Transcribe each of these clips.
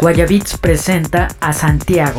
Guayabits presenta a Santiago.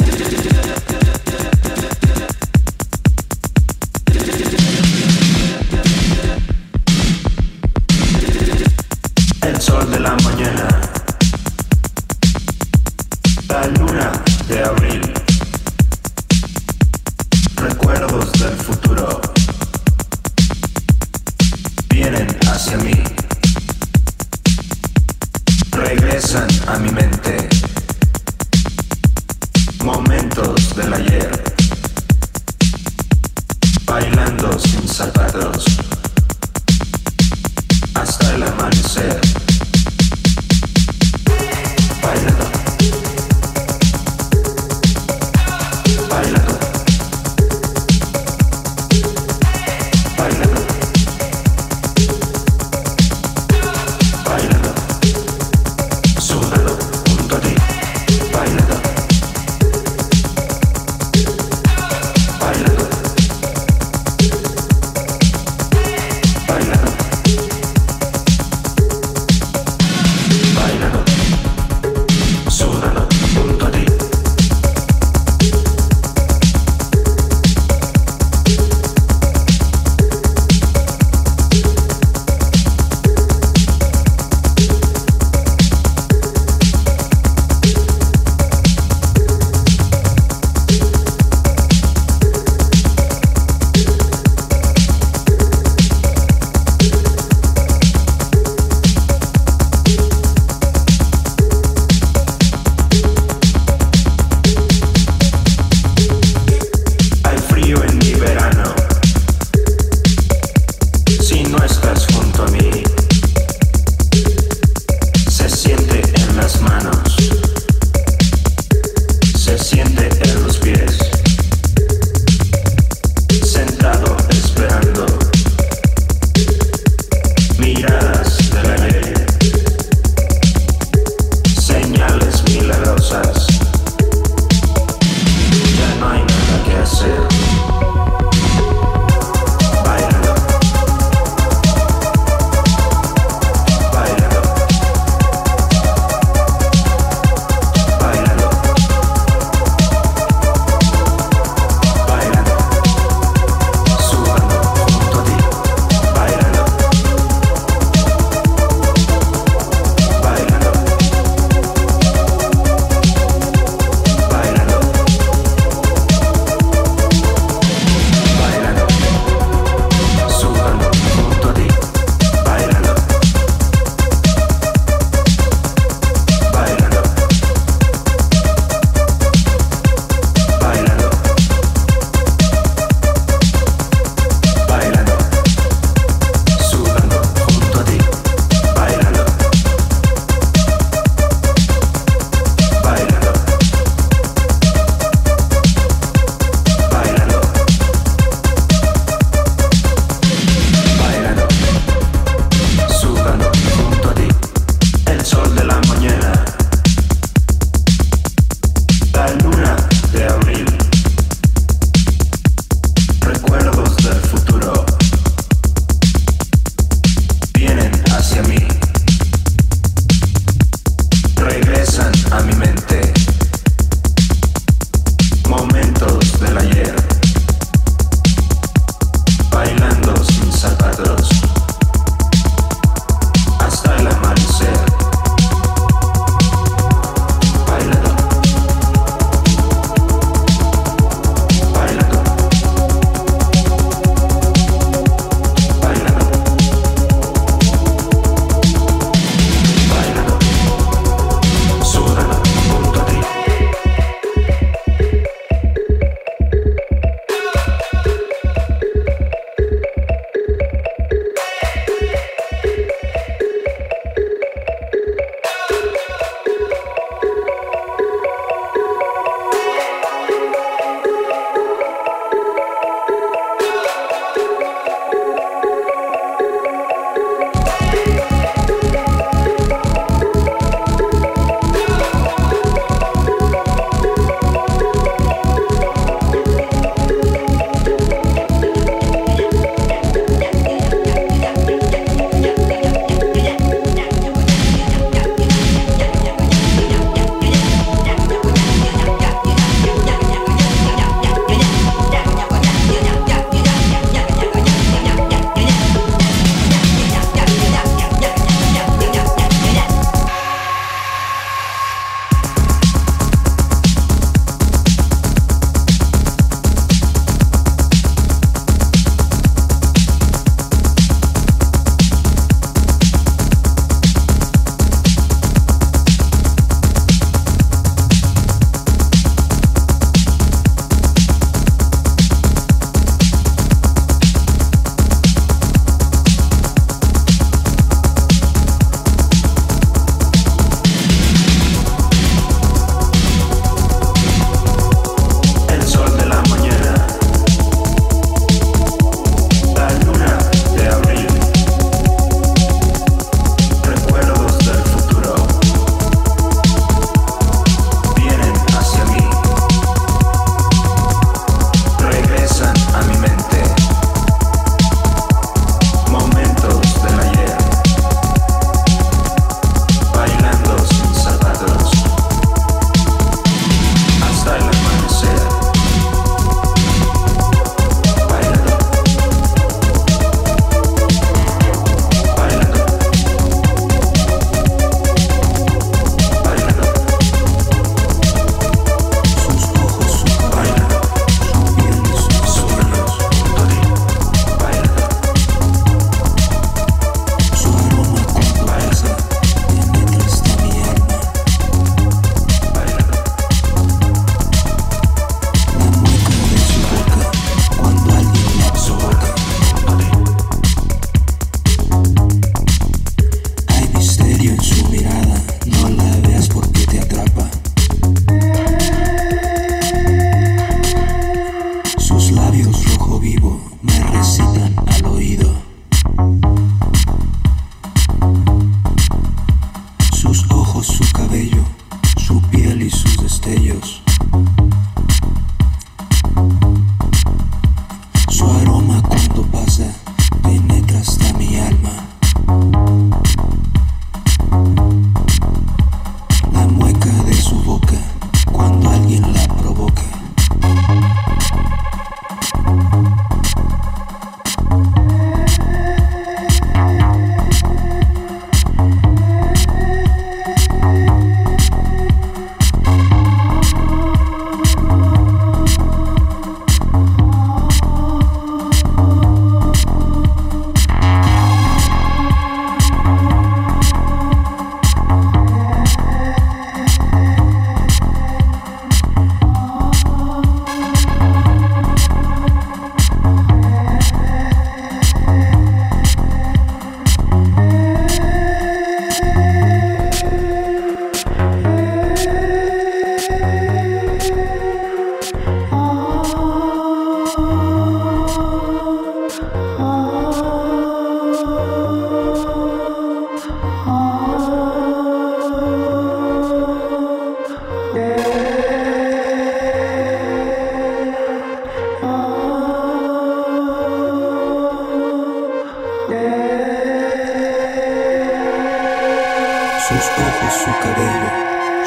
Sus ojos, su cabello,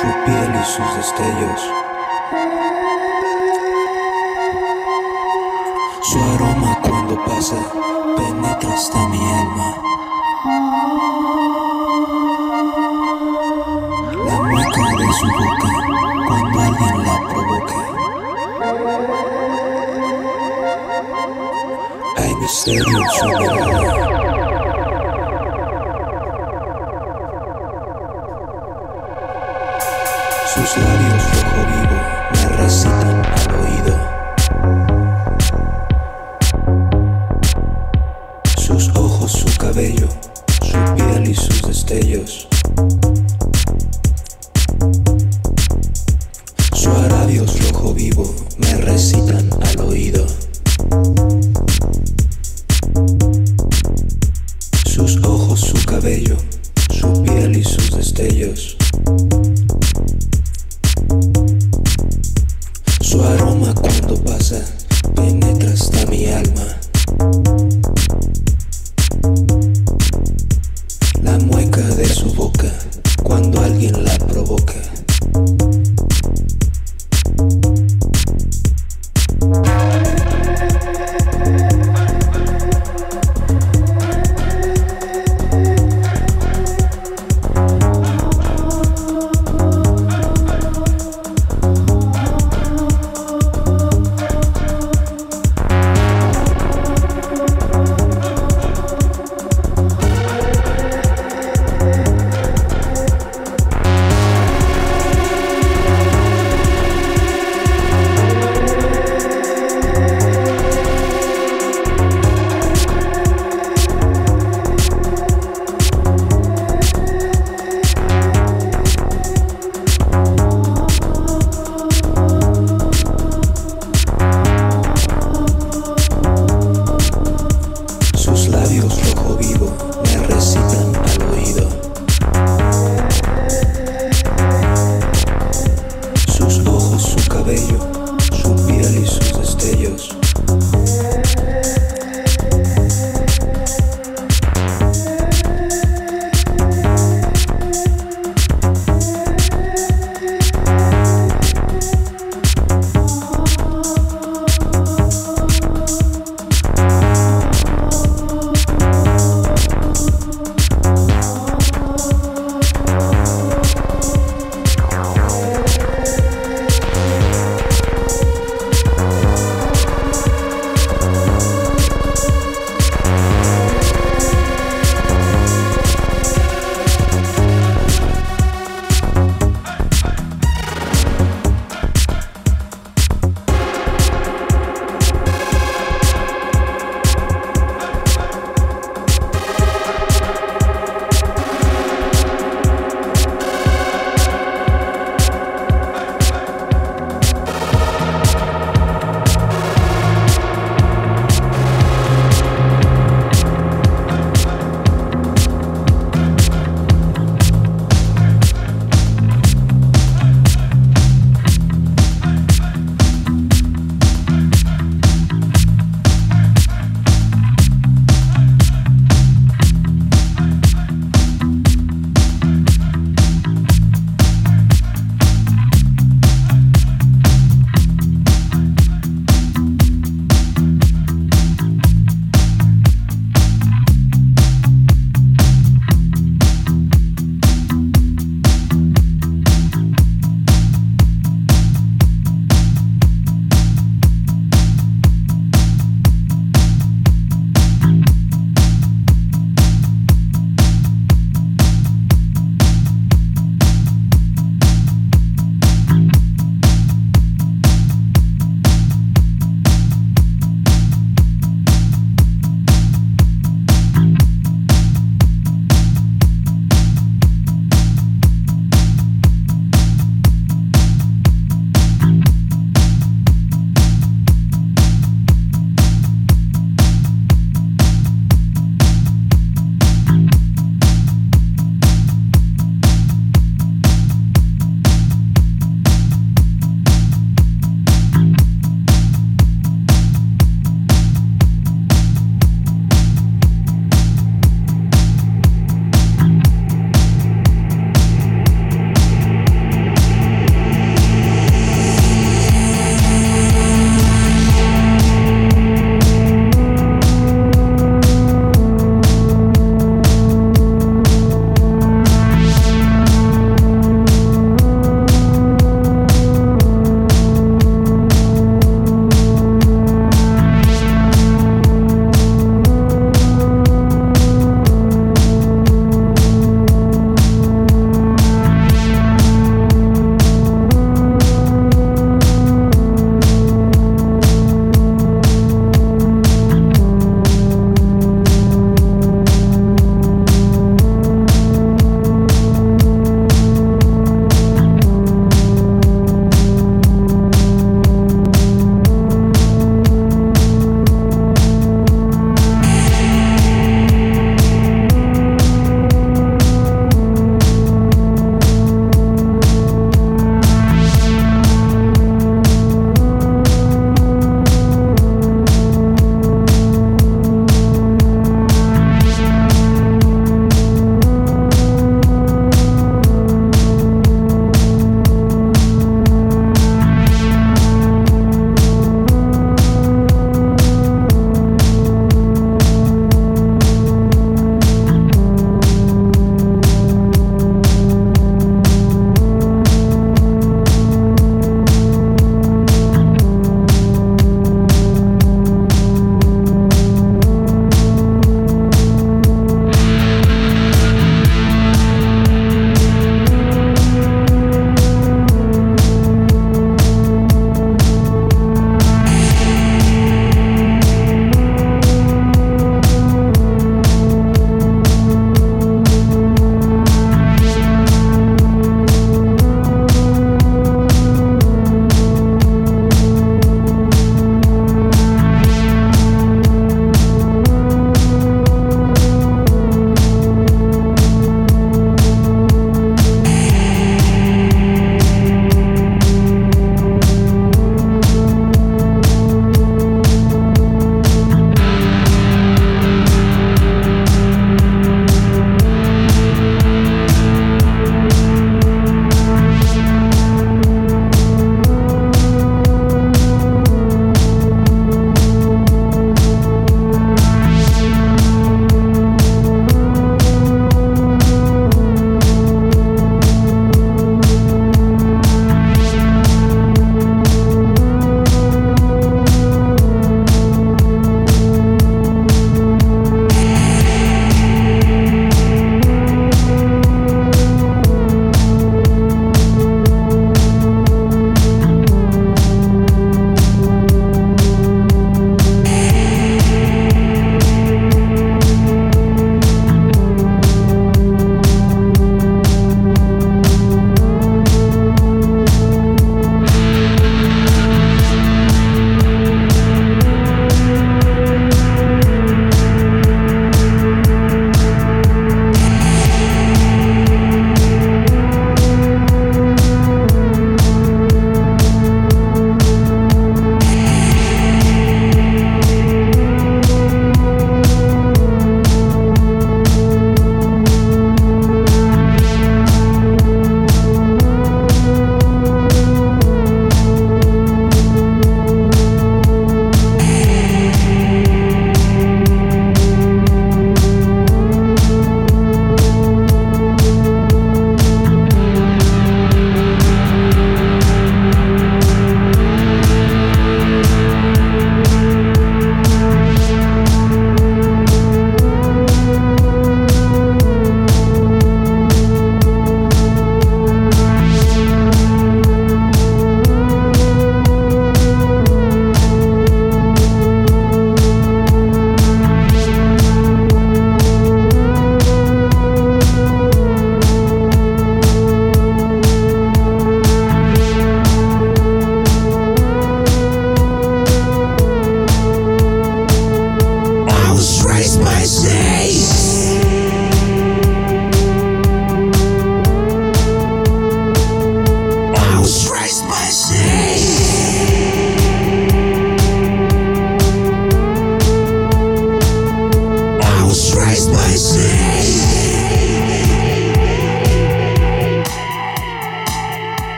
su piel y sus destellos. Su aroma cuando pasa penetra hasta mi alma. La mueca de su boca cuando alguien la provoque. Hay misterio en su.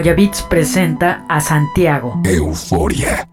Guayabits presenta a Santiago. Euforia.